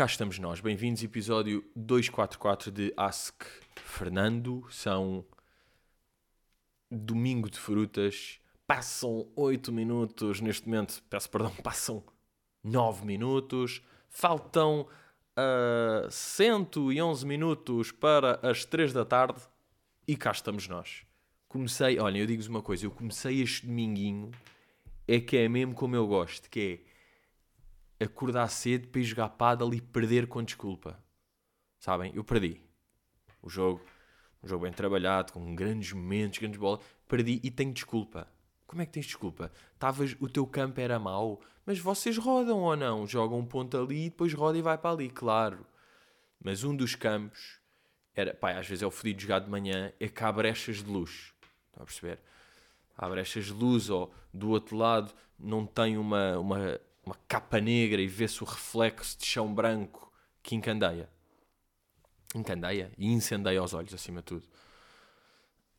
Cá estamos nós. Bem-vindos, episódio 244 de Ask Fernando. São domingo de frutas. Passam 8 minutos neste momento. Peço perdão, passam 9 minutos. Faltam uh, 111 minutos para as 3 da tarde. E cá estamos nós. Comecei, olhem, eu digo-vos uma coisa. Eu comecei este dominguinho. É que é mesmo como eu gosto. Que é acordar cedo para ir jogar paddle e perder com desculpa. Sabem? Eu perdi. O jogo, um jogo bem trabalhado, com grandes momentos, grandes bolas. Perdi e tenho desculpa. Como é que tens desculpa? Tavas, o teu campo era mau, mas vocês rodam ou não? Jogam um ponto ali e depois roda e vai para ali, claro. Mas um dos campos era, pá, às vezes é o fodido jogar de manhã, é que há brechas de luz. Está a perceber? Há brechas de luz ou do outro lado não tem uma, uma uma capa negra e vê-se o reflexo de chão branco que encandeia. Encandeia e incendeia os olhos, acima de tudo.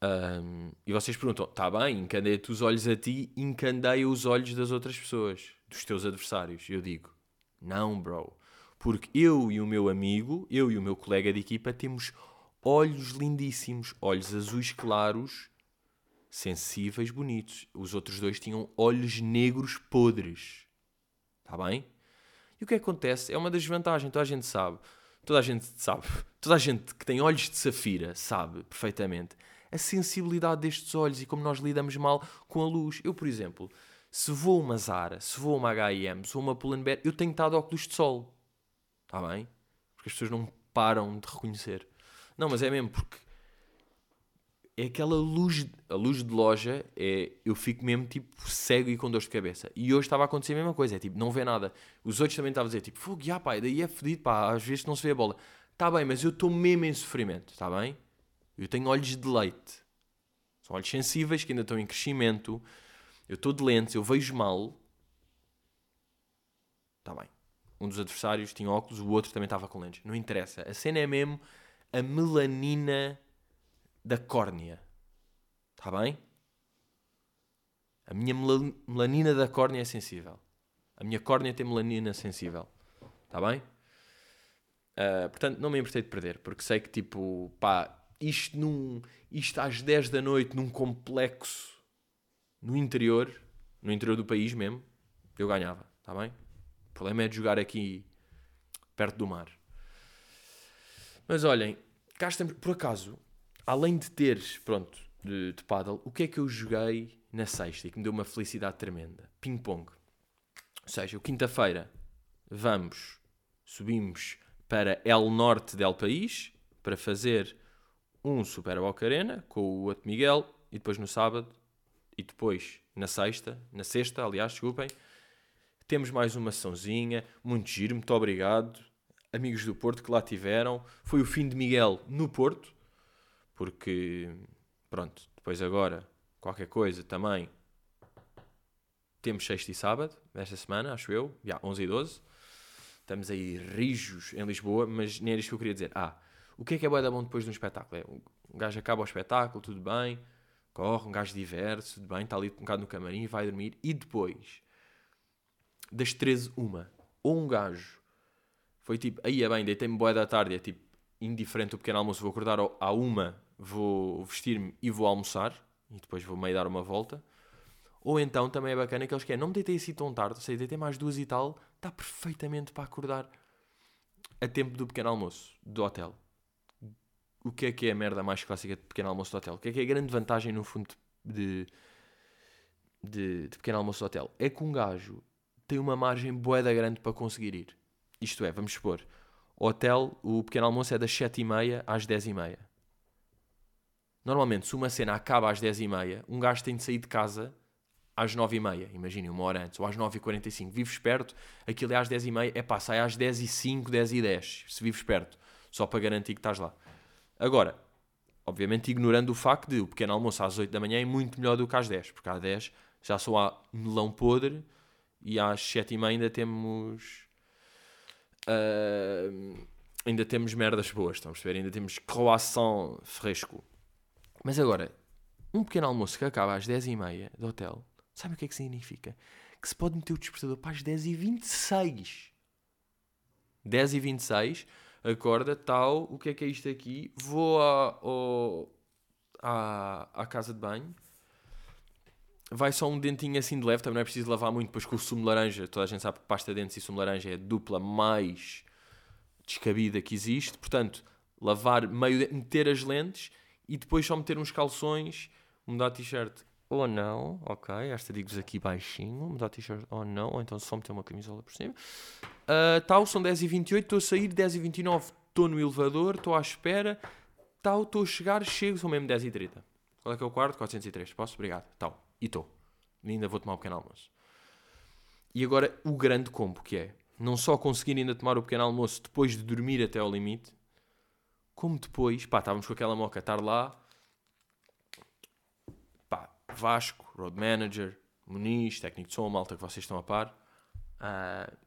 Um, e vocês perguntam: está bem, encandeia-te os olhos a ti, encandeia os olhos das outras pessoas, dos teus adversários. Eu digo: não, bro. Porque eu e o meu amigo, eu e o meu colega de equipa, temos olhos lindíssimos, olhos azuis claros, sensíveis, bonitos. Os outros dois tinham olhos negros podres. Está bem? E o que acontece é uma das vantagens, toda a gente sabe. Toda a gente sabe. Toda a gente que tem olhos de safira sabe perfeitamente a sensibilidade destes olhos e como nós lidamos mal com a luz. Eu, por exemplo, se vou uma Zara, se vou uma H&M, se vou uma Pull&Bear, eu tenho estado óculos de sol. Está bem? Porque as pessoas não param de reconhecer. Não, mas é mesmo porque é aquela luz, a luz de loja, é, eu fico mesmo tipo cego e com dor de cabeça. E hoje estava a acontecer a mesma coisa, é tipo, não vê nada. Os outros também estavam a dizer, tipo, fogo, já pá, daí é fedido, pá, às vezes não se vê a bola. Está bem, mas eu estou mesmo em sofrimento, está bem? Eu tenho olhos de leite. São olhos sensíveis que ainda estão em crescimento. Eu estou de lentes, eu vejo mal. Está bem. Um dos adversários tinha óculos, o outro também estava com lentes. Não interessa. A cena é mesmo a melanina da córnea. Está bem? A minha melanina da córnea é sensível. A minha córnea tem melanina sensível. Está bem? Uh, portanto, não me importei de perder, porque sei que, tipo, pá, isto, num, isto às 10 da noite, num complexo no interior, no interior do país mesmo, eu ganhava. Está bem? O problema é de jogar aqui perto do mar. Mas olhem, cá estamos, por acaso, além de teres, pronto, de, de paddle, o que é que eu joguei na sexta e que me deu uma felicidade tremenda? Ping-pong. Ou seja, quinta-feira vamos, subimos para El Norte del País para fazer um Super Boca Arena com o outro Miguel e depois no sábado e depois na sexta, na sexta, aliás, desculpem, temos mais uma sessãozinha, muito giro, muito obrigado. Amigos do Porto que lá tiveram. Foi o fim de Miguel no Porto porque, pronto, depois agora, qualquer coisa também. Temos sexta e sábado, esta semana, acho eu, já, 11 e 12. Estamos aí rijos em Lisboa, mas nem era isto que eu queria dizer. Ah, o que é que é da bom depois de um espetáculo? É, um gajo acaba o espetáculo, tudo bem, corre, um gajo diverso, tudo bem, está ali um bocado no camarim, vai dormir, e depois, das 13, uma, ou um gajo foi tipo, aí é bem, deitei-me boa da tarde, é tipo, indiferente o pequeno almoço, vou acordar à uma vou vestir-me e vou almoçar e depois vou meio dar uma volta. Ou então também é bacana que eles querem, não me deitei assim tão tarde, seja, deitei mais duas e tal, está perfeitamente para acordar a tempo do pequeno almoço do hotel. O que é que é a merda mais clássica de pequeno almoço do hotel? O que é que é a grande vantagem, no fundo, de, de, de pequeno almoço do hotel? É que um gajo tem uma margem boeda grande para conseguir ir. Isto é, vamos supor, hotel, o pequeno almoço é das 7h30 às 10h30. Normalmente, se uma cena acaba às 10h30, um gajo tem de sair de casa às 9h30, imaginem, uma hora antes, ou às 9h45. Vives perto, aquilo é às 10h30, é pá, sai às 10h05, 10h10, se vives perto, só para garantir que estás lá. Agora, obviamente ignorando o facto de o pequeno almoço às 8 da manhã é muito melhor do que às 10, porque às 10 já só há melão podre e às 7h30 ainda temos. Uh, ainda temos merdas boas, estão a perceber? Ainda temos croissant fresco. Mas agora, um pequeno almoço que acaba às 10h30 do hotel, sabe o que é que significa? Que se pode meter o despertador para as 10h26. 10 e 26 acorda, tal, o que é que é isto aqui? Vou à, ao, à, à casa de banho, vai só um dentinho assim de leve, também não é preciso lavar muito, depois com o sumo de laranja, toda a gente sabe que pasta de dentes e sumo de laranja é a dupla mais descabida que existe, portanto, lavar meio, meter as lentes e depois só meter uns calções, mudar a t-shirt ou não, ok, esta digo-vos aqui baixinho, mudar a t-shirt ou não, ou então só meter uma camisola por cima. Uh, tal, são 10h28, estou a sair, 10h29 estou no elevador, estou à espera, tal, estou a chegar, chego, são mesmo 10h30. Qual é que é o quarto? 403, posso? Obrigado, tal, e estou. Ainda vou tomar um pequeno almoço. E agora o grande combo que é, não só conseguir ainda tomar o pequeno almoço depois de dormir até ao limite, como depois, pá, estávamos com aquela moca, estar lá, pá, Vasco, Road Manager, Muniz, técnico de som, malta que vocês estão a par, uh,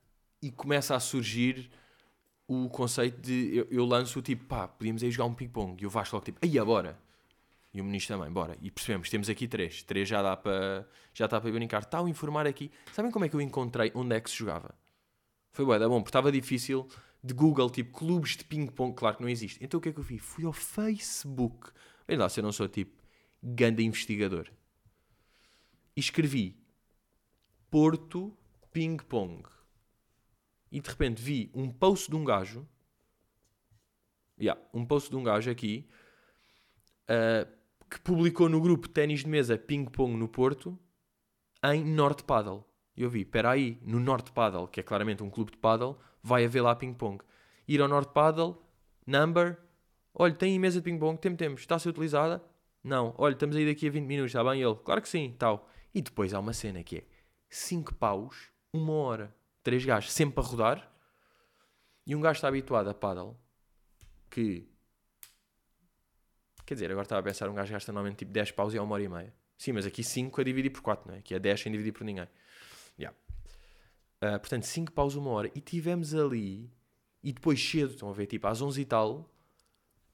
e começa a surgir o conceito de, eu, eu lanço o tipo, pá, podíamos ir jogar um ping-pong, e o Vasco logo tipo, aí agora, e o Muniz também, bora, e percebemos, temos aqui três, três já dá para, já está para brincar, está a informar aqui, sabem como é que eu encontrei onde é que se jogava? Foi bué, bom, porque estava difícil de Google, tipo, clubes de ping-pong, claro que não existe. Então o que é que eu fiz? Fui ao Facebook. Veja lá se eu não sou, tipo, ganda investigador. E escrevi Porto Ping-Pong. E de repente vi um post de um gajo. Yeah, um post de um gajo aqui. Uh, que publicou no grupo Ténis de Mesa Ping-Pong no Porto. Em Norte Paddle. E eu vi, espera aí, no Norte Paddle, que é claramente um clube de paddle, vai haver lá ping-pong. Ir ao Norte Paddle, number, olha, tem mesa de ping-pong, temos, temos, está a ser utilizada? Não, olha, estamos aí daqui a 20 minutos, está bem ele? Claro que sim, tal. E depois há uma cena que é 5 paus, uma hora, três gajos, sempre a rodar, e um gajo está habituado a paddle, que, quer dizer, agora estava a pensar, um gajo gasta normalmente tipo 10 paus e é uma hora e meia. Sim, mas aqui 5 a dividir por 4, não é? Aqui é 10 sem dividir por ninguém. Yeah. Uh, portanto, 5 paus uma hora. E tivemos ali, e depois cedo, estão a ver, tipo às 11 e tal,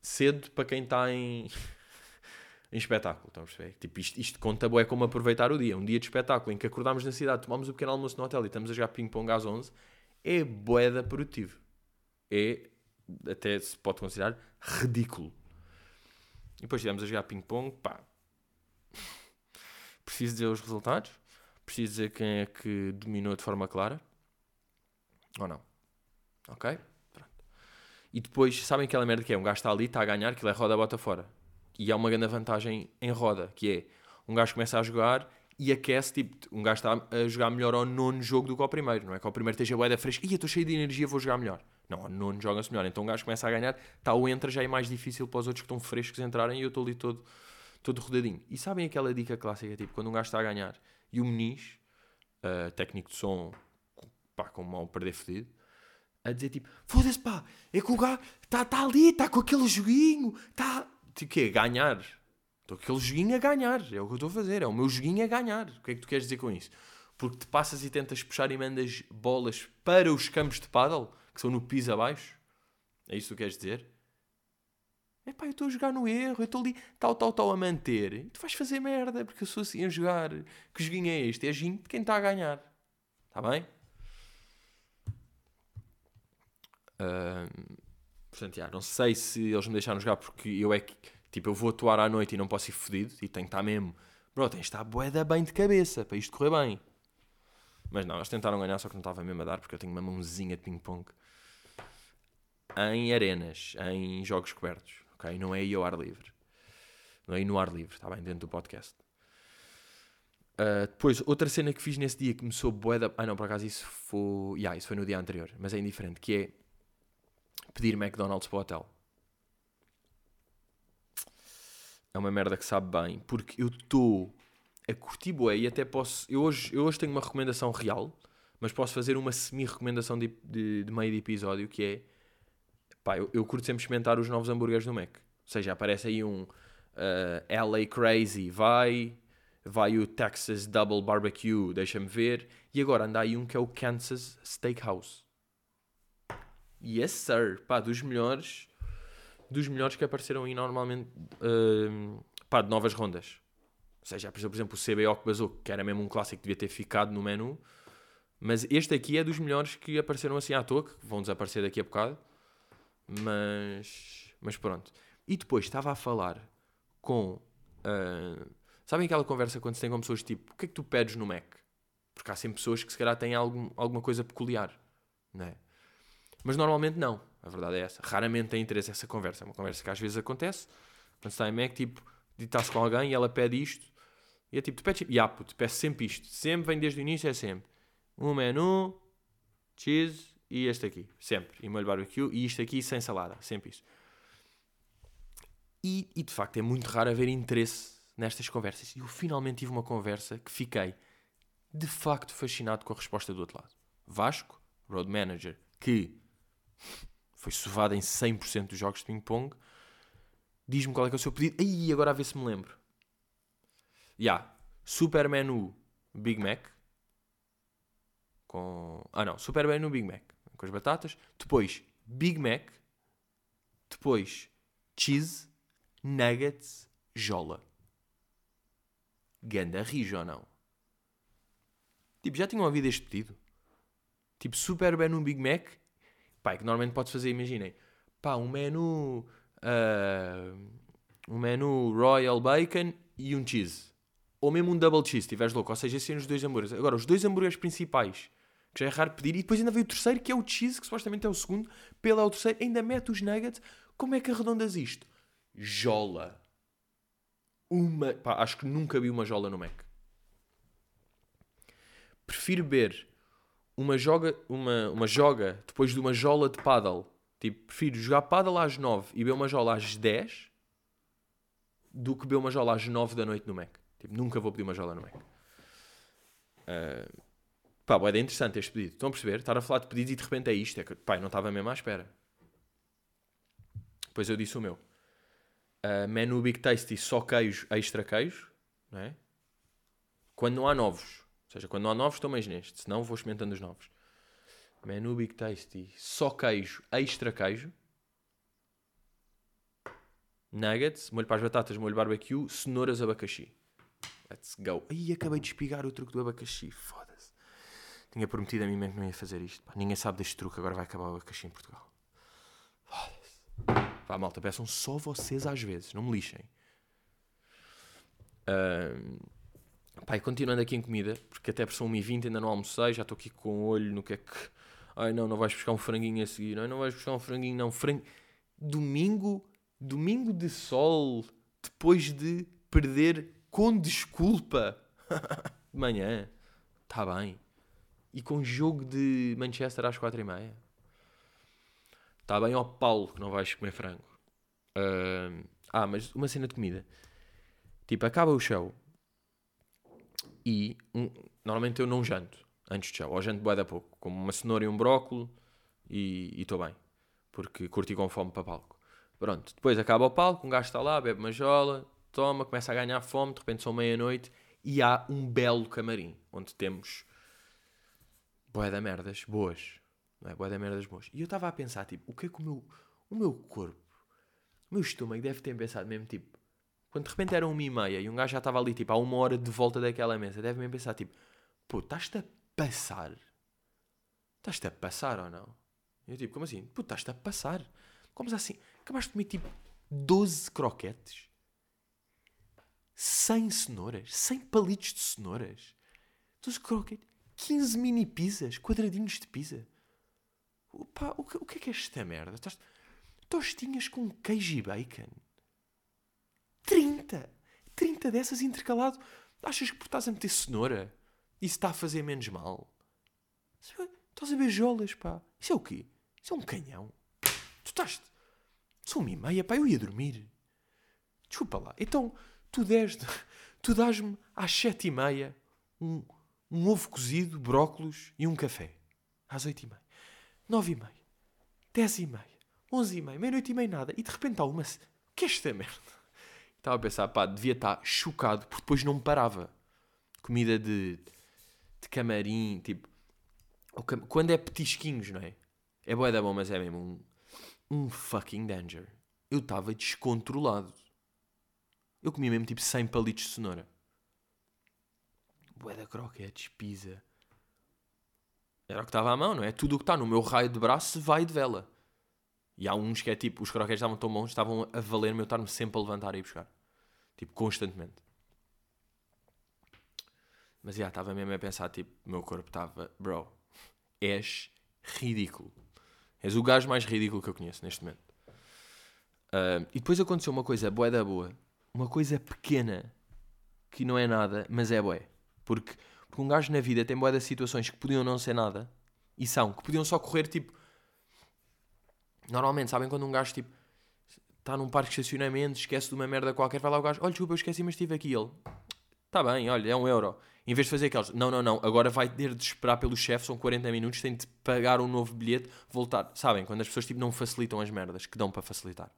cedo para quem está em, em espetáculo, estão a perceber? Tipo, isto, isto conta é como aproveitar o dia. Um dia de espetáculo em que acordámos na cidade, tomamos o um pequeno almoço no hotel e estamos a jogar ping-pong às 11, é boeda produtivo. É, até se pode considerar, ridículo. E depois estivemos a jogar ping-pong, pá. Preciso dizer os resultados? Preciso dizer quem é que dominou de forma clara? Ou não? Ok? Pronto. E depois, sabem aquela merda que é? Um gajo está ali, está a ganhar, que é roda, bota fora. E há uma grande vantagem em roda, que é um gajo começa a jogar e aquece, tipo, um gajo está a jogar melhor ao nono jogo do que ao primeiro. Não é que ao primeiro esteja boeda fresca, e estou cheio de energia, vou jogar melhor. Não, ao nono joga-se melhor. Então um gajo começa a ganhar, tal entra, já é mais difícil para os outros que estão frescos entrarem e eu estou ali todo, todo rodadinho. E sabem aquela dica clássica, tipo, quando um gajo está a ganhar e o Muniz, uh, técnico de som, pá, com mão perder fedido, a dizer tipo: Foda-se, pá, é que o gajo está tá ali, está com aquele joguinho, está. Tipo, quê? Ganhar. Estou com aquele joguinho a ganhar. É o que eu estou a fazer. É o meu joguinho a ganhar. O que é que tu queres dizer com isso? Porque te passas e tentas puxar e mandas bolas para os campos de paddle, que são no piso abaixo. É isso que tu queres dizer? É pá, eu estou a jogar no erro, eu estou ali tal, tal, tal a manter. E tu vais fazer merda, porque eu sou assim a jogar. Que joguinho é este? É joguinho de quem está a ganhar. Está bem? Uh, portanto, já, não sei se eles me deixaram jogar porque eu é que, tipo, eu vou atuar à noite e não posso ir fodido e tenho que estar mesmo. Bro, tens de estar boeda bem de cabeça para isto correr bem. Mas não, eles tentaram ganhar, só que não estava mesmo a dar porque eu tenho uma mãozinha de ping-pong. Em arenas, em jogos cobertos ok? Não é aí ao ar livre. Não é aí no ar livre, está bem? Dentro do podcast. Uh, depois, outra cena que fiz nesse dia que me soube bué da... Ah não, por acaso isso foi... Yeah, isso foi no dia anterior, mas é indiferente, que é pedir McDonald's para o hotel. É uma merda que sabe bem, porque eu estou a curtir bué e até posso... Eu hoje, eu hoje tenho uma recomendação real, mas posso fazer uma semi-recomendação de, de, de meio de episódio, que é Pá, eu, eu curto sempre experimentar os novos hambúrgueres do Mac. Ou seja, aparece aí um uh, eh, LA Crazy, vai, vai o Texas Double Barbecue, deixa-me ver. E agora anda aí um que é o Kansas Steakhouse. Yes, sir. Pá, dos melhores, dos melhores que apareceram aí normalmente, uh, pá, de novas rondas. Ou seja, por exemplo, o CBO que basou, que era mesmo um clássico que devia ter ficado no menu. Mas este aqui é dos melhores que apareceram assim à toa, que vão desaparecer daqui a bocado. Mas, mas pronto. E depois estava a falar com. Uh, sabem aquela conversa quando se tem com pessoas tipo: o que é que tu pedes no Mac? Porque há sempre pessoas que se calhar têm algum, alguma coisa peculiar, não é? Mas normalmente não. A verdade é essa. Raramente tem interesse essa conversa. É uma conversa que às vezes acontece quando está em Mac, tipo, estás com alguém e ela pede isto. E é tipo, tu pedes, yeah, puto, peço sempre isto. Sempre vem desde o início, é sempre um menu, cheese e este aqui. Sempre. E molho barbecue e isto aqui sem salada. Sempre isso. E, e de facto é muito raro haver interesse nestas conversas. E eu finalmente tive uma conversa que fiquei de facto fascinado com a resposta do outro lado. Vasco, road manager, que foi sovado em 100% dos jogos de ping-pong, diz-me qual é que é o seu pedido. Aí, agora a ver se me lembro. Já. Yeah. Super menu Big Mac. Com... Ah não, super menu Big Mac. Com as batatas. Depois, Big Mac. Depois, cheese, nuggets, jola. Ganda rijo ou não? Tipo, já tinham ouvido este pedido? Tipo, super menu Big Mac. Pá, é que normalmente podes fazer, imaginem. Pá, um menu... Uh, um menu Royal Bacon e um cheese. Ou mesmo um double cheese, se estiveres louco. Ou seja, são os dois hambúrgueres. Agora, os dois hambúrgueres principais, que já é raro pedir, e depois ainda veio o terceiro, que é o cheese, que supostamente é o segundo. Pelo é o terceiro, ainda mete os nuggets. Como é que arredondas isto? Jola. Uma. Pá, acho que nunca vi uma jola no Mac. Prefiro beber uma joga, uma, uma joga depois de uma jola de paddle. Tipo, prefiro jogar paddle às 9 e beber uma jola às 10 do que beber uma jola às 9 da noite no Mac. Tipo, nunca vou pedir uma jola no Mac. Uh, pá, é interessante este pedido. Estão a perceber? Estar a falar de pedidos e de repente é isto. É que, pá, não estava mesmo à espera. Depois eu disse o meu. Uh, menu Big Tasty, só queijo, extra queijo. Não é? Quando não há novos. Ou seja, quando não há novos, estou mais neste. Senão vou experimentando os novos. Menu Big Tasty, só queijo, extra queijo. Nuggets, molho para as batatas, molho barbecue, cenouras, abacaxi. Let's go. Aí acabei de espigar o truque do abacaxi. Foda-se. Tinha prometido a mim mesmo que não ia fazer isto. Pá, ninguém sabe deste truque, agora vai acabar o abacaxi em Portugal. Pá, malta, peçam só vocês às vezes, não me lixem. Um, pá, e continuando aqui em comida, porque até por são 1h20 ainda não almocei, já estou aqui com o olho no que é que. Ai não, não vais buscar um franguinho a seguir. Ai, não vais buscar um franguinho, não. Frango... Domingo, domingo de sol, depois de perder com desculpa de manhã. Está bem. E com jogo de Manchester às quatro e meia. Está bem ao Paulo que não vais comer frango. Uh, ah, mas uma cena de comida. Tipo, acaba o show e um, normalmente eu não janto antes do show. Ou janto bué da pouco. Como uma cenoura e um brócolo e estou bem. Porque curti com fome para palco. Pronto, depois acaba o palco, um gajo está lá, bebe uma jola, toma, começa a ganhar fome, de repente são meia-noite e há um belo camarim onde temos boé da merdas boas. Não é? Boé da merdas boas. E eu estava a pensar, tipo, o que é que o meu, o meu corpo, o meu estômago deve ter pensado mesmo, tipo, quando de repente era uma e meia e um gajo já estava ali, tipo, há uma hora de volta daquela mesa, deve mesmo pensar, tipo, pô, estás-te a passar? Estás-te a passar ou não? E eu, tipo, como assim? Pô, estás-te a passar? Como assim? Acabaste de comer, tipo, 12 croquetes? 100 cenouras, 100 palitos de cenouras, 12 croquetes, 15 mini pizzas, quadradinhos de pizza. Opa, o, que, o que é que é esta merda? Tostinhas com queijo e bacon. 30! 30 dessas intercalado. Achas que por estás a meter cenoura, isso está a fazer menos mal? Estás a ver jolas, pá. Isso é o quê? Isso é um canhão. Tu estás... São uma e meia, pá, eu ia dormir. Desculpa lá. Então, tu deste, tu dás-me às sete e meia um, um ovo cozido, brócolos e um café. Às oito e meia. Nove e meia. Dez e meia. Onze e meia. Meia-noite e meia nada. E de repente há uma... O que é esta merda? Estava a pensar, pá, devia estar chocado porque depois não me parava. Comida de, de camarim, tipo... Quando é petisquinhos, não é? É boa da bom, mas é mesmo um, um fucking danger. Eu estava descontrolado. Eu comia mesmo tipo 100 palitos de cenoura. Bué da croquetes, pizza. Era o que estava à mão, não é? Tudo o que está no meu raio de braço vai de vela. E há uns que é tipo, os croquetes estavam tão bons, estavam a valer-me eu estar-me sempre a levantar e ir buscar. Tipo, constantemente. Mas já, estava mesmo a pensar, tipo, meu corpo estava, bro, és ridículo. És o gajo mais ridículo que eu conheço neste momento. Uh, e depois aconteceu uma coisa boa da boa. Uma coisa pequena, que não é nada, mas é bué. Porque, porque um gajo na vida tem boa das situações que podiam não ser nada, e são, que podiam só correr, tipo... Normalmente, sabem quando um gajo, tipo, está num parque de estacionamento, esquece de uma merda qualquer, vai lá o gajo, olha, desculpa, eu esqueci, mas estive aqui. Ele, está bem, olha, é um euro. Em vez de fazer aqueles, não, não, não, agora vai ter de esperar pelo chefe, são 40 minutos, tem de pagar um novo bilhete, voltar. Sabem, quando as pessoas tipo, não facilitam as merdas que dão para facilitar.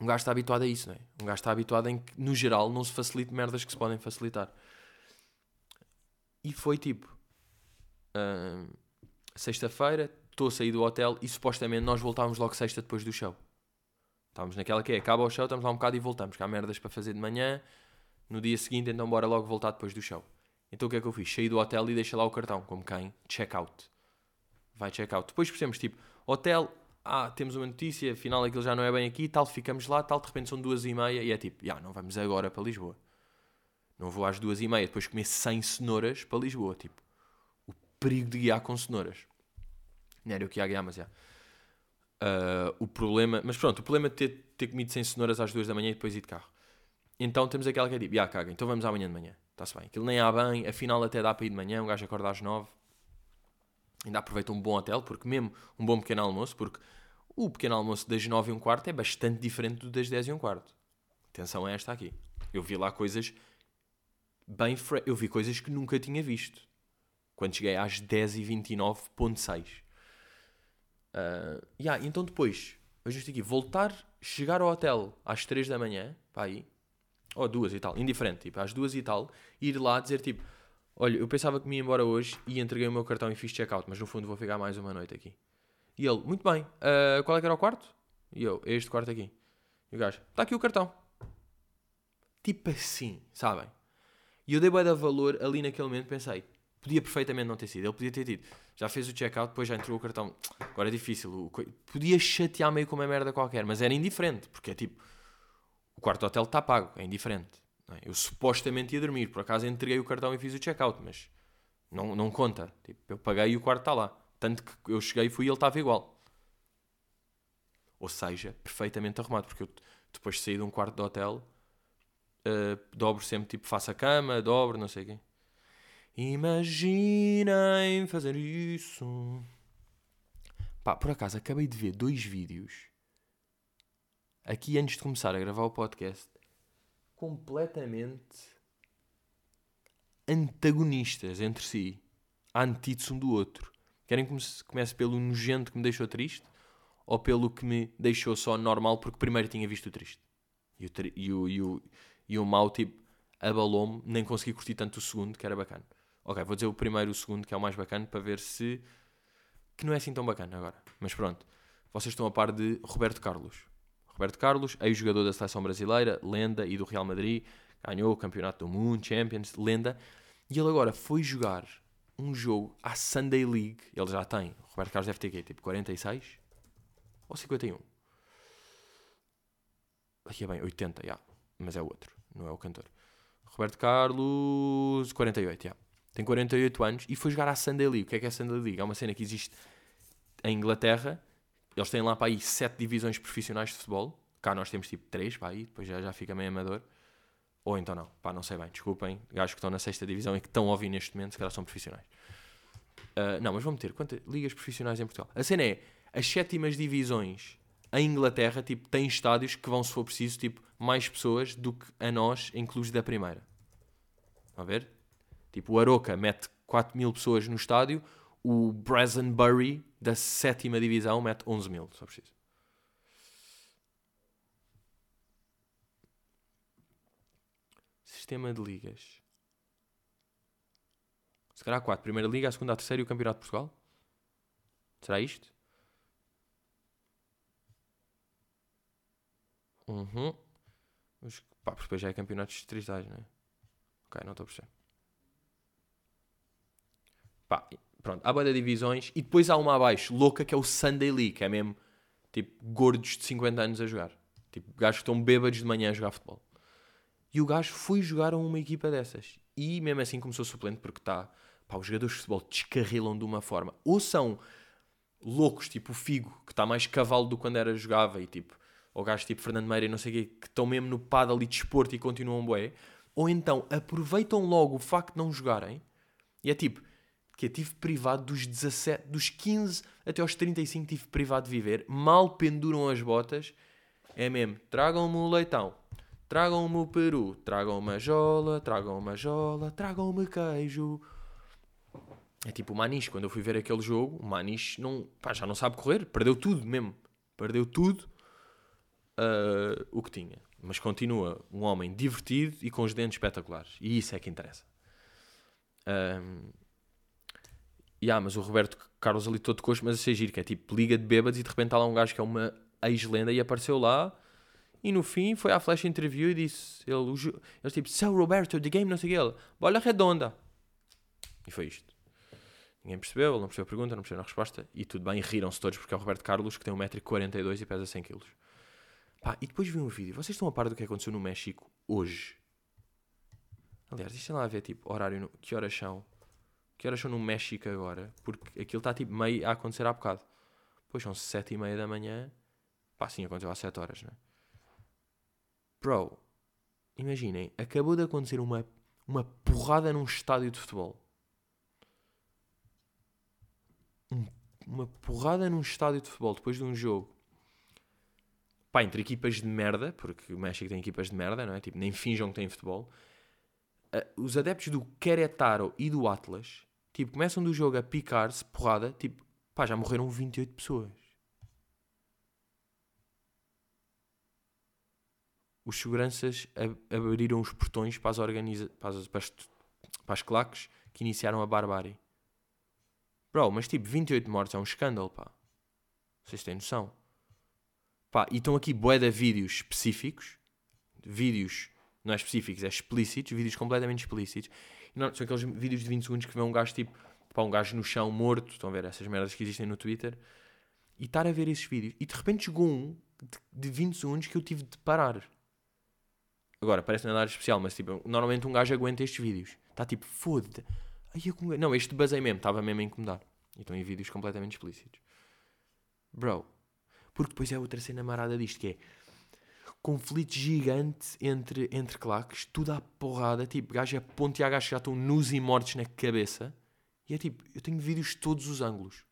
Um gajo está habituado a isso, não é? Um gajo está habituado em que, no geral, não se facilite merdas que se podem facilitar. E foi tipo, uh, sexta-feira, estou a sair do hotel e supostamente nós voltávamos logo sexta depois do show. Estávamos naquela que é, acaba o show, estamos lá um bocado e voltamos, que há merdas para fazer de manhã, no dia seguinte, então bora logo voltar depois do show. Então o que é que eu fiz? Saí do hotel e deixei lá o cartão, como quem? Check out. Vai check out. Depois percebemos, tipo, hotel, ah, temos uma notícia, afinal aquilo já não é bem aqui, tal, ficamos lá, tal, de repente são duas e meia e é tipo, já, não vamos agora para Lisboa. Não vou às duas e meia, depois comer 100 cenouras para Lisboa, tipo, o perigo de guiar com cenouras. Não era eu que ia guiar, mas já. Uh, o problema, mas pronto, o problema de ter, ter comido 100 cenouras às duas da manhã e depois ir de carro. Então temos aquela que é tipo, já caga, então vamos amanhã de manhã. Está-se bem. Aquilo nem há bem, afinal até dá para ir de manhã, um gajo acorda às nove. Ainda aproveita um bom hotel, porque mesmo um bom pequeno almoço, porque o pequeno almoço das nove e um quarto é bastante diferente do das dez e um quarto. Atenção a esta aqui. Eu vi lá coisas bem... Fre... Eu vi coisas que nunca tinha visto. Quando cheguei às 10h29.6. Uh, yeah, então depois, isto aqui, voltar, chegar ao hotel às 3 da manhã, para aí, ou duas e tal, indiferente, tipo, às duas e tal, ir lá dizer tipo, olha, eu pensava que me ia embora hoje e entreguei o meu cartão e fiz check-out, mas no fundo vou ficar mais uma noite aqui. E ele, muito bem, uh, qual é que era o quarto? E eu, é este quarto aqui. E o gajo, está aqui o cartão. Tipo assim, sabem? E eu dei bem de valor ali naquele momento, pensei, podia perfeitamente não ter sido, ele podia ter tido, já fez o check-out, depois já entregou o cartão, agora é difícil, podia chatear meio com uma merda qualquer, mas era indiferente, porque é tipo o quarto de hotel está pago, é indiferente. É? Eu supostamente ia dormir, por acaso entreguei o cartão e fiz o check-out, mas não, não conta. Tipo, eu paguei e o quarto está lá. Tanto que eu cheguei e fui e ele estava igual. Ou seja, perfeitamente arrumado, porque eu depois de sair de um quarto de hotel, uh, dobro sempre, tipo, faço a cama, dobro, não sei o quê. Imaginem fazer isso. Pá, por acaso, acabei de ver dois vídeos aqui antes de começar a gravar o podcast, completamente antagonistas entre si, antíteses um do outro. Querem que comece pelo nojento que me deixou triste ou pelo que me deixou só normal porque primeiro tinha visto o triste? E o, e o, e o, e o mau tipo abalou-me, nem consegui curtir tanto o segundo, que era bacana. Ok, vou dizer o primeiro e o segundo, que é o mais bacana, para ver se. que não é assim tão bacana agora. Mas pronto, vocês estão a par de Roberto Carlos. Roberto Carlos, ex-jogador da seleção brasileira, lenda e do Real Madrid, ganhou o campeonato do mundo, Champions, lenda. E ele agora foi jogar um jogo à Sunday League. Ele já tem. O Roberto Carlos deve ter quê? Tipo 46? Ou 51? Aqui é bem, 80, já. Yeah. Mas é outro, não é o cantor. Roberto Carlos, 48, já. Yeah. Tem 48 anos e foi jogar à Sunday League. O que é que é a Sunday League? É uma cena que existe em Inglaterra eles têm lá para aí sete divisões profissionais de futebol. Cá nós temos tipo três, para aí, depois já, já fica meio amador. Ou então não, pá, não sei bem, desculpem. Gajos que estão na sexta divisão e que estão a ouvir neste momento, se calhar são profissionais. Uh, não, mas vamos ter quantas ligas profissionais em Portugal? A cena é, as sétimas divisões em Inglaterra, tipo, têm estádios que vão, se for preciso, tipo, mais pessoas do que a nós em clubes da primeira. Estão a ver? Tipo, o Aroca mete 4 mil pessoas no estádio, o Brazenbury da sétima divisão mete 11 mil, só preciso. Sistema de ligas. Se calhar 4. Primeira liga, a segunda, a terceira e o Campeonato de Portugal? Será isto? Uhum. Mas, pá, porque depois já é campeonatos distritais, não é? Ok, não estou a perceber. Pá, pronto, há de divisões e depois há uma abaixo, louca, que é o Sunday League, que é mesmo tipo gordos de 50 anos a jogar. Tipo, gajos que estão bêbados de manhã a jogar futebol. E o gajo foi jogar a uma equipa dessas. E mesmo assim começou suplente porque está. Pá, os jogadores de futebol descarrilam de uma forma. Ou são loucos, tipo o Figo, que está mais cavalo do que quando era jogava, e tipo, ou gajos tipo Fernando Meira e não sei o quê, que estão mesmo no paddle e desporto e continuam bué. Ou então aproveitam logo o facto de não jogarem e é tipo, que eu tive privado dos 17, dos 15 até aos 35 tive privado de viver, mal penduram as botas, é mesmo, tragam-me o leitão, tragam-me o peru, tragam-me a jola, tragam-me a jola, tragam-me queijo. É tipo o Maniche, quando eu fui ver aquele jogo, o Maniche não, pá, já não sabe correr, perdeu tudo mesmo, perdeu tudo uh, o que tinha. Mas continua um homem divertido e com os dentes espetaculares. E isso é que interessa. Um, yeah, mas o Roberto Carlos ali todo coxo, mas a ser que é tipo liga de bêbados e de repente está lá um gajo que é uma ex-lenda e apareceu lá e no fim foi à flash interview e disse ele, ele tipo, São Roberto, the game, não sei o que ele, bola redonda. E foi isto. Ninguém percebeu, ele não percebeu a pergunta, não percebeu a resposta e tudo bem, riram-se todos porque é o Roberto Carlos que tem 1,42m e pesa 100kg. Pá, e depois vi um vídeo, vocês estão a par do que aconteceu no México hoje? Aliás, deixa lá ver, tipo, horário, no... que horas são? Que horas são no México agora? Porque aquilo está, tipo, meio a acontecer há bocado. Pois são sete e meia da manhã. Pá, sim, aconteceu há sete horas, né? Bro, imaginem, acabou de acontecer uma, uma porrada num estádio de futebol. Um, uma porrada num estádio de futebol depois de um jogo. Pá, entre equipas de merda, porque o México tem equipas de merda, não é? Tipo, nem finjam que têm futebol uh, os adeptos do Querétaro e do Atlas, tipo, começam do jogo a picar-se, porrada, tipo, pá, já morreram 28 pessoas. Os seguranças abriram os portões para as, organiza para as, para as, para as claques que iniciaram a barbárie. Bro, mas tipo, 28 mortes é um escândalo, pá. Vocês têm noção? Pá, e estão aqui bué de vídeos específicos, vídeos não é específicos, é explícitos, vídeos completamente explícitos. Não, são aqueles vídeos de 20 segundos que vê um gajo tipo, pá, um gajo no chão morto, estão a ver essas merdas que existem no Twitter, e estar a ver esses vídeos. E de repente chegou um de, de 20 segundos que eu tive de parar. Agora, parece nada especial, mas tipo, normalmente um gajo aguenta estes vídeos. Está tipo, foda-te. Não, este basei mesmo, estava mesmo a incomodar. E estão em vídeos completamente explícitos. Bro. Porque depois é outra cena marada disto, que é conflito gigante entre, entre claques, tudo à porrada, tipo, gajo é ponto e gajos que já estão nus e mortos na cabeça. E é tipo, eu tenho vídeos de todos os ângulos.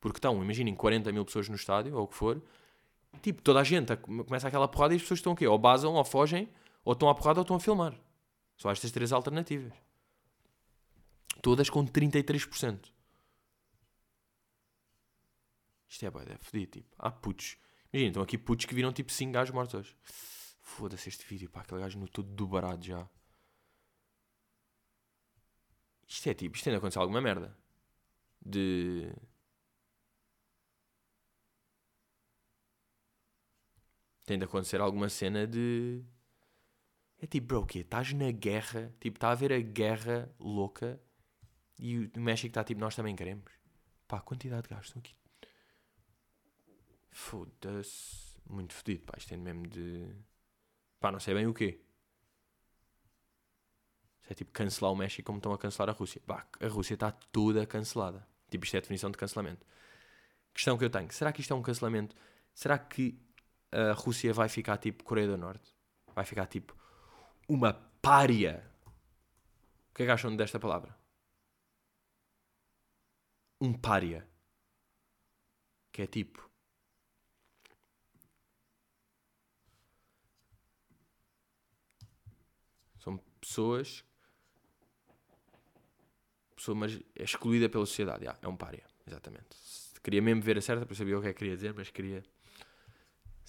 Porque estão, imaginem, 40 mil pessoas no estádio, ou o que for. Tipo, toda a gente começa aquela porrada e as pessoas estão o quê? Ou basam, ou fogem, ou estão à porrada, ou estão a filmar. Só estas três alternativas. Todas com 33%. Isto é, boy, é fodido, tipo. Há putos Imagina, estão aqui putos que viram tipo 5 gajos mortos hoje. Foda-se este vídeo, pá, aquele gajo no todo dobrado já. Isto é tipo, isto ainda aconteceu alguma merda. De. Tem de acontecer alguma cena de. É tipo, bro, o quê? Estás na guerra, tipo, está a haver a guerra louca e o México está tipo, nós também queremos. Pá, quantidade de gajos estão aqui Foda-se. Muito fodido, pá. Isto é mesmo de. Pá, não sei bem o quê. Isto é tipo cancelar o México como estão a cancelar a Rússia. Pá, a Rússia está toda cancelada. Tipo, isto é a definição de cancelamento. Questão que eu tenho: será que isto é um cancelamento? Será que a Rússia vai ficar tipo Coreia do Norte? Vai ficar tipo uma pária? O que é que acham desta palavra? Um pária. Que é tipo pessoas. Pessoa, é excluída pela sociedade. Yeah, é um pária, exatamente. Queria mesmo ver a certa para saber o que é que queria dizer, mas queria.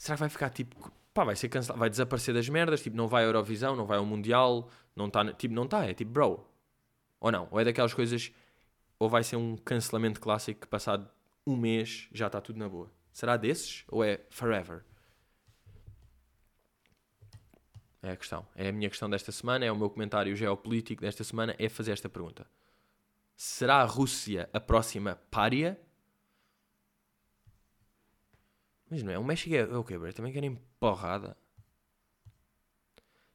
Será que vai ficar tipo. Pá, vai ser cancelado, vai desaparecer das merdas, tipo, não vai à Eurovisão, não vai ao Mundial, não está. Tipo, não está, é tipo, bro. Ou não, ou é daquelas coisas. Ou vai ser um cancelamento clássico que passado um mês já está tudo na boa. Será desses? Ou é forever? É a questão. É a minha questão desta semana, é o meu comentário geopolítico desta semana, é fazer esta pergunta. Será a Rússia a próxima pária? Mas não é? O México é, é o quê, bro? Também querem porrada.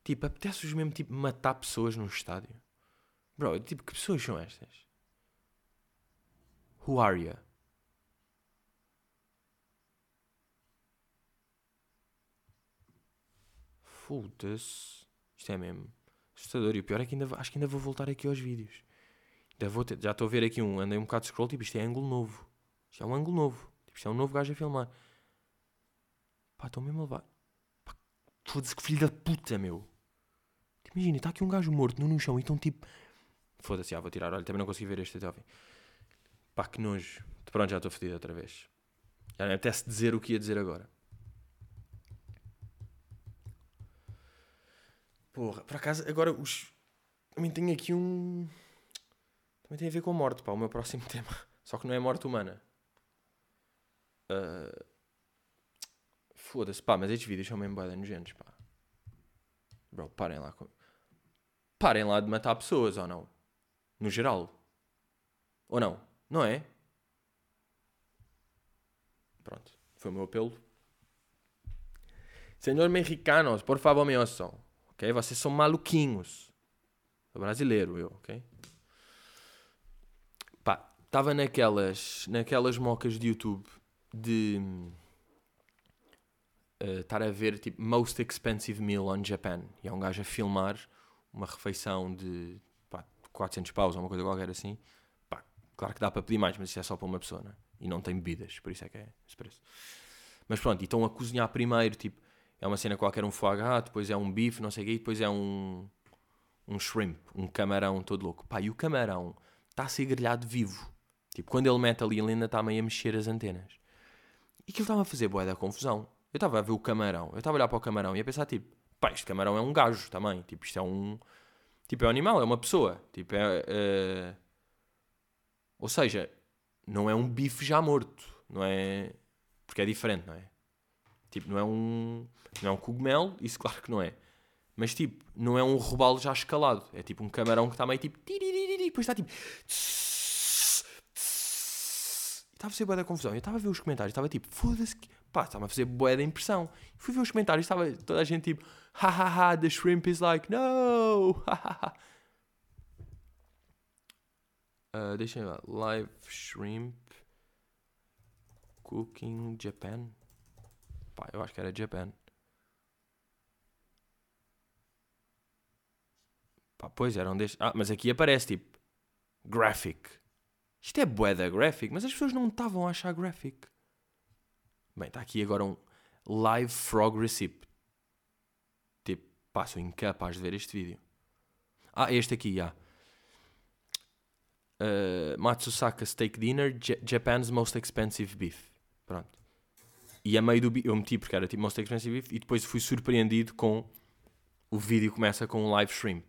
Tipo, apetece-vos mesmo tipo, matar pessoas num estádio? Bro, tipo, que pessoas são estas? Who are you? Foda-se. Isto é mesmo assustador. E o pior é que ainda, acho que ainda vou voltar aqui aos vídeos. Ainda vou ter, já estou a ver aqui um, andei um bocado de scroll, tipo, isto é ângulo novo. Isto é um ângulo novo. Tipo, isto é um novo gajo a filmar. Pá, estou mesmo a levar. Foda-se que filho da puta, meu. Imagina, está aqui um gajo morto no, chão e estão tipo. Foda-se, ah, vou tirar. Olha, também não consegui ver este até ao fim. Pá, que nojo. Pronto, já estou fedido outra vez. Já me apetece dizer o que ia dizer agora. Porra, por acaso, agora os. Também tenho aqui um. Também tem a ver com morte, pá, o meu próximo tema. Só que não é morte humana. Uh... Foda-se, pá, mas estes vídeos são mesmo bem nojentos, pá. Bro, parem lá. Com... Parem lá de matar pessoas, ou não? No geral. Ou não? Não é? Pronto, foi o meu apelo. Senhor mexicanos, por favor, me ouçam. Ok? Vocês são maluquinhos. Sou brasileiro, eu, ok? Pá, estava naquelas, naquelas mocas de YouTube de uh, estar a ver tipo Most Expensive Meal on Japan. E é um gajo a filmar uma refeição de pá, 400 paus ou uma coisa qualquer assim. Pá, claro que dá para pedir mais, mas isso é só para uma pessoa, né? E não tem bebidas, por isso é que é esse preço. Mas pronto, e estão a cozinhar primeiro, tipo, é uma cena qualquer, um foie gras, depois é um bife, não sei o quê, e depois é um, um shrimp, um camarão todo louco. Pá, e o camarão está a ser grelhado vivo. Tipo, quando ele mete ali, ele ainda está meio a mexer as antenas. E aquilo estava a fazer boa da confusão. Eu estava a ver o camarão, eu estava a olhar para o camarão e a pensar, tipo, pá, este camarão é um gajo também. Tipo, isto é um. Tipo, é um animal, é uma pessoa. Tipo, é. é... Ou seja, não é um bife já morto, não é? Porque é diferente, não é? Tipo, não é um. Não é um cogumelo, isso claro que não é. Mas tipo, não é um robalo já escalado. É tipo um camarão que está meio tipo. Depois está tipo. Estava a fazer boa da confusão. Eu estava a ver os comentários, estava tipo, foda-se. Pá, estava a fazer boa da impressão. Fui ver os comentários, estava toda a gente tipo, hahaha, the shrimp is like, no! uh, deixa eu ver. Live shrimp cooking Japan. Pá, eu acho que era Japan. Pá, pois eram destes. Ah, mas aqui aparece tipo graphic. Isto é bué da graphic, mas as pessoas não estavam a achar graphic. Bem, está aqui agora um live frog recipe. Tipo, sou incapaz de ver este vídeo. Ah, este aqui, já. Uh, Matsusaka Steak Dinner, J Japan's most expensive beef. Pronto. E a meio do eu meti porque era tipo Most Expensive Beef e depois fui surpreendido com o vídeo começa com um live stream.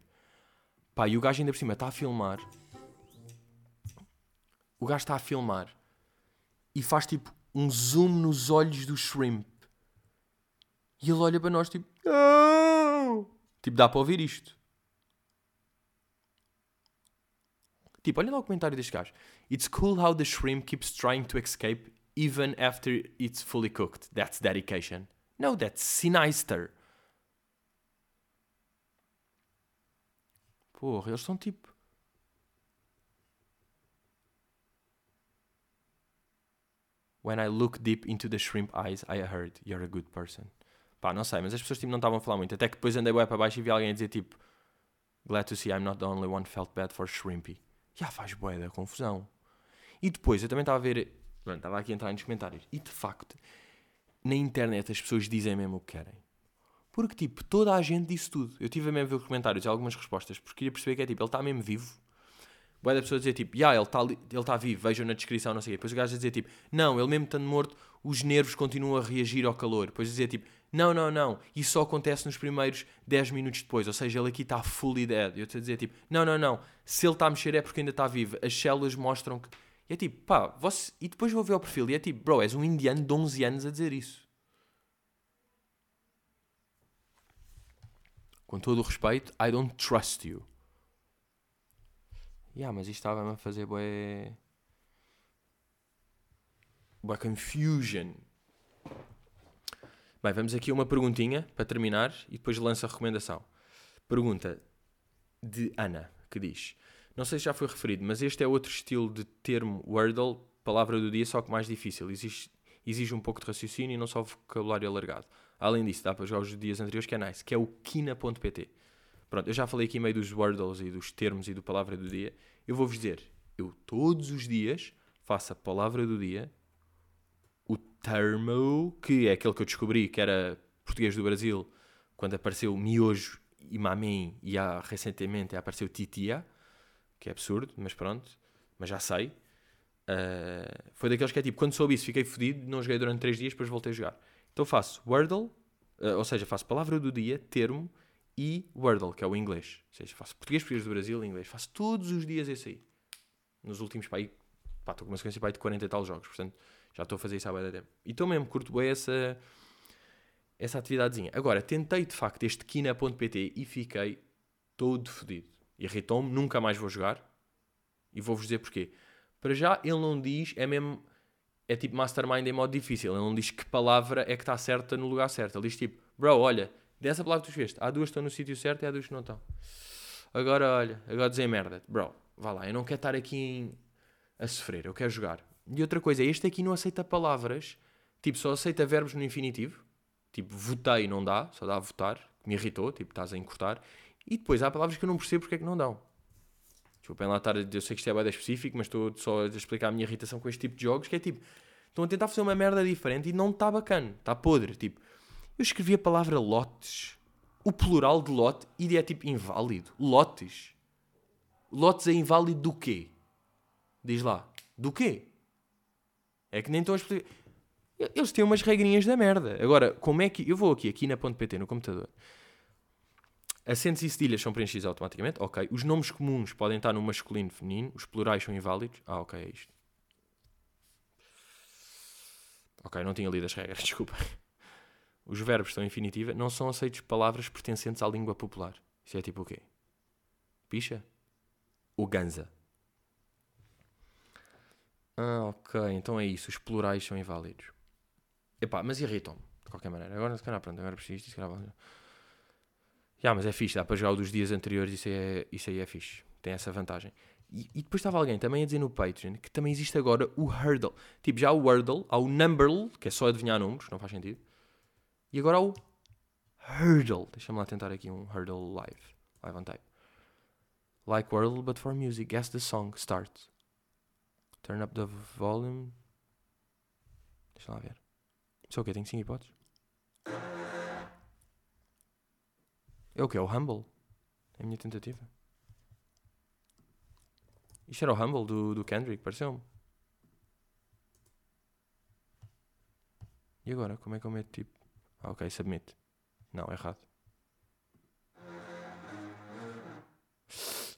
Pá, e o gajo ainda por cima está a filmar. O gajo está a filmar e faz tipo um zoom nos olhos do shrimp. E ele olha para nós tipo, não! Tipo, dá para ouvir isto. Tipo, olha lá o comentário deste gajo. It's cool how the shrimp keeps trying to escape even after it's fully cooked. That's dedication. No, that's sinister. Porra, eles são tipo. When I look deep into the shrimp eyes, I heard you're a good person. Pá, não sei, mas as pessoas tipo, não estavam a falar muito. Até que depois andei bué para baixo e vi alguém dizer tipo Glad to see I'm not the only one felt bad for shrimpy. Já faz bué da confusão. E depois eu também estava a ver estava aqui a entrar nos comentários. E de facto, na internet as pessoas dizem mesmo o que querem. Porque, tipo, toda a gente disse tudo. Eu tive a mesmo ver os comentários e algumas respostas, porque queria perceber que é tipo, ele está mesmo vivo. Boa da pessoa dizer tipo, yeah, ele está ele tá vivo, vejam na descrição, não sei o quê. Depois o gajo a dizer tipo, não, ele mesmo estando morto, os nervos continuam a reagir ao calor. Depois dizer tipo, não, não, não, isso só acontece nos primeiros 10 minutos depois, ou seja, ele aqui está fully dead. Eu estou a dizer tipo, não, não, não, se ele está a mexer é porque ainda está vivo. As células mostram que e é tipo, pá, você... e depois vou ver o perfil e é tipo, bro, és um indiano de 11 anos a dizer isso. Com todo o respeito, I don't trust you. Yeah, mas isto estava-me a fazer bué... Bué confusion. Bem, vamos aqui a uma perguntinha para terminar e depois lanço a recomendação. Pergunta de Ana, que diz: Não sei se já foi referido, mas este é outro estilo de termo Wordle, palavra do dia, só que mais difícil. Exige, exige um pouco de raciocínio e não só vocabulário alargado. Além disso, dá para jogar os dias anteriores, que é nice, que é o kina.pt. Pronto, eu já falei aqui meio dos Wordles e dos termos e do palavra do dia. Eu vou-vos dizer, eu todos os dias faço a palavra do dia, o termo, que é aquele que eu descobri que era português do Brasil, quando apareceu miojo e mamém e há, recentemente apareceu titia, que é absurdo, mas pronto, mas já sei. Uh, foi daqueles que é tipo, quando soube isso fiquei fodido, não joguei durante 3 dias, depois voltei a jogar. Então faço Wordle, uh, ou seja, faço palavra do dia, termo e Wordle, que é o inglês. Ou seja, faço português, português do Brasil, inglês. Faço todos os dias esse aí. Nos últimos, pá, estou com uma sequência de 40 e tal jogos, portanto já estou a fazer isso há bem tempo. E estou mesmo, curto bem essa, essa atividadezinha. Agora, tentei de facto este Kina.pt e fiquei todo fodido. Irritou-me, nunca mais vou jogar. E vou-vos dizer porquê. Para já, ele não diz, é mesmo, é tipo Mastermind em modo difícil. Ele não diz que palavra é que está certa no lugar certo. Ele diz tipo, bro, olha, dessa palavra que tu escreveste, há duas que estão no sítio certo e há duas que não estão. Agora, olha, agora dizer merda. Bro, vá lá, eu não quero estar aqui em... a sofrer, eu quero jogar. E outra coisa, este aqui não aceita palavras, tipo, só aceita verbos no infinitivo. Tipo, votei não dá, só dá a votar, que me irritou, tipo, estás a encurtar. E depois há palavras que eu não percebo porque é que não dão. Desculpem lá estar, eu sei que isto é bem específico, mas estou só a explicar a minha irritação com este tipo de jogos, que é tipo, estão a tentar fazer uma merda diferente e não está bacana, está podre. Tipo, eu escrevi a palavra lotes, o plural de lote, e é tipo inválido. Lotes. Lotes é inválido do quê? Diz lá. Do quê? É que nem estão a explicar. Eles têm umas regrinhas da merda. Agora, como é que. Eu vou aqui, aqui na .pt, no computador. Acentos e cedilhas são preenchidos automaticamente. Ok. Os nomes comuns podem estar no masculino e feminino. Os plurais são inválidos. Ah, ok, é isto. Ok, não tinha lido as regras, desculpa. Os verbos estão em infinitiva. Não são aceitos palavras pertencentes à língua popular. Isso é tipo o quê? Picha? O ganza. Ah, ok, então é isso. Os plurais são inválidos. Epá, mas irritam-me, de qualquer maneira. Agora, se calhar, pronto, agora preciso se calhar... Já, mas é fixe, dá para jogar o dos dias anteriores, isso, é, isso aí é fixe. Tem essa vantagem. E, e, depois estava alguém também a dizer no Patreon que também existe agora o Hurdle. Tipo, já o Wordle, há o Numberl, que é só adivinhar números, não faz sentido. E agora o Hurdle. Deixa-me lá tentar aqui um Hurdle live. Live on type. Like Wordle, but for music. Guess the song. Start. Turn up the volume. Deixa lá ver. É o quê? Tenho 5 hipóteses? É o que? É o Humble? É a minha tentativa. Isto era o Humble do, do Kendrick, pareceu-me. E agora? Como é que eu meto tipo. Ok, submit. Não, errado.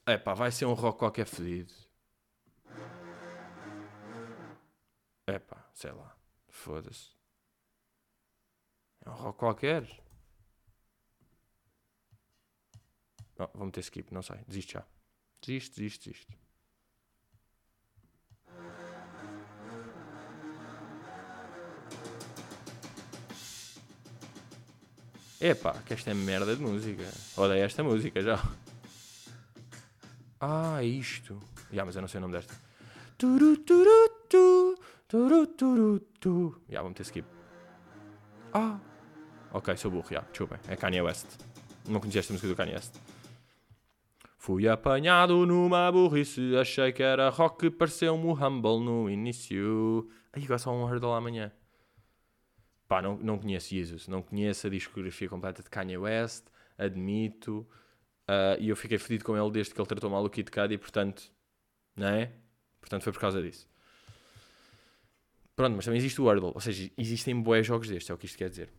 É vai ser um rock qualquer fedido. É sei lá. Foda-se. É um rock qualquer. Não, vou meter skip, não sei. Desiste já. Desiste, desiste, desiste. Epá, que esta é merda de música. Odeio esta música já. Ah, é isto. Já, mas eu não sei o nome desta. Turu, turu, tu, turu, turu, tu. Já, vamos ter skip. Ah. Ok, sou burro, já. Desculpem. É Kanye West. Não conhecia esta música do Kanye West. Fui apanhado numa burrice, achei que era rock, pareceu-me humble no início. Aí agora só um hurdle amanhã. Pá, não, não conheço Jesus, não conheço a discografia completa de Kanye West, admito. Uh, e eu fiquei fedido com ele desde que ele tratou mal o Kid Cudi portanto, não é? Portanto foi por causa disso. Pronto, mas também existe o Wordle, ou seja, existem boés jogos destes, é o que isto quer dizer.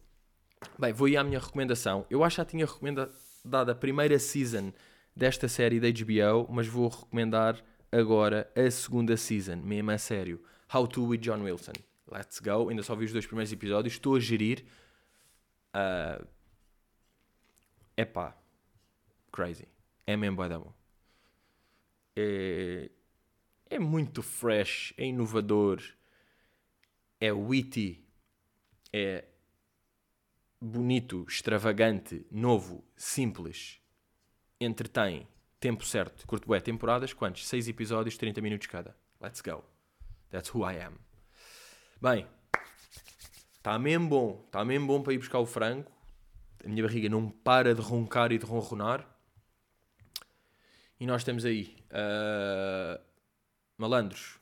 Bem, vou ir à minha recomendação. Eu acho que já tinha recomendado a primeira season desta série da HBO, mas vou recomendar agora a segunda season, mesmo a sério. How to with John Wilson. Let's go. Ainda só vi os dois primeiros episódios. Estou a gerir. Uh... Epá. Crazy. É mesmo bué da bom. é, é muito fresh, é inovador, é witty, é bonito, extravagante, novo, simples, entretém, tempo certo. Curto bué, temporadas, quantos? 6 episódios, 30 minutos cada. Let's go. That's who I am. Bem, está mesmo bom, está mesmo bom para ir buscar o frango. A minha barriga não para de roncar e de ronronar. E nós estamos aí. Uh, malandros,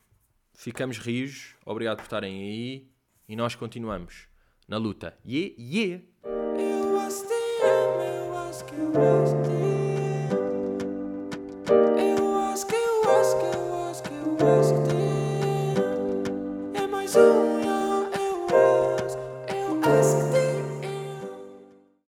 ficamos rios. Obrigado por estarem aí. E nós continuamos na luta. Yeah, yeah! Eu acho que eu acho que eu acho que eu acho que eu acho que eu acho que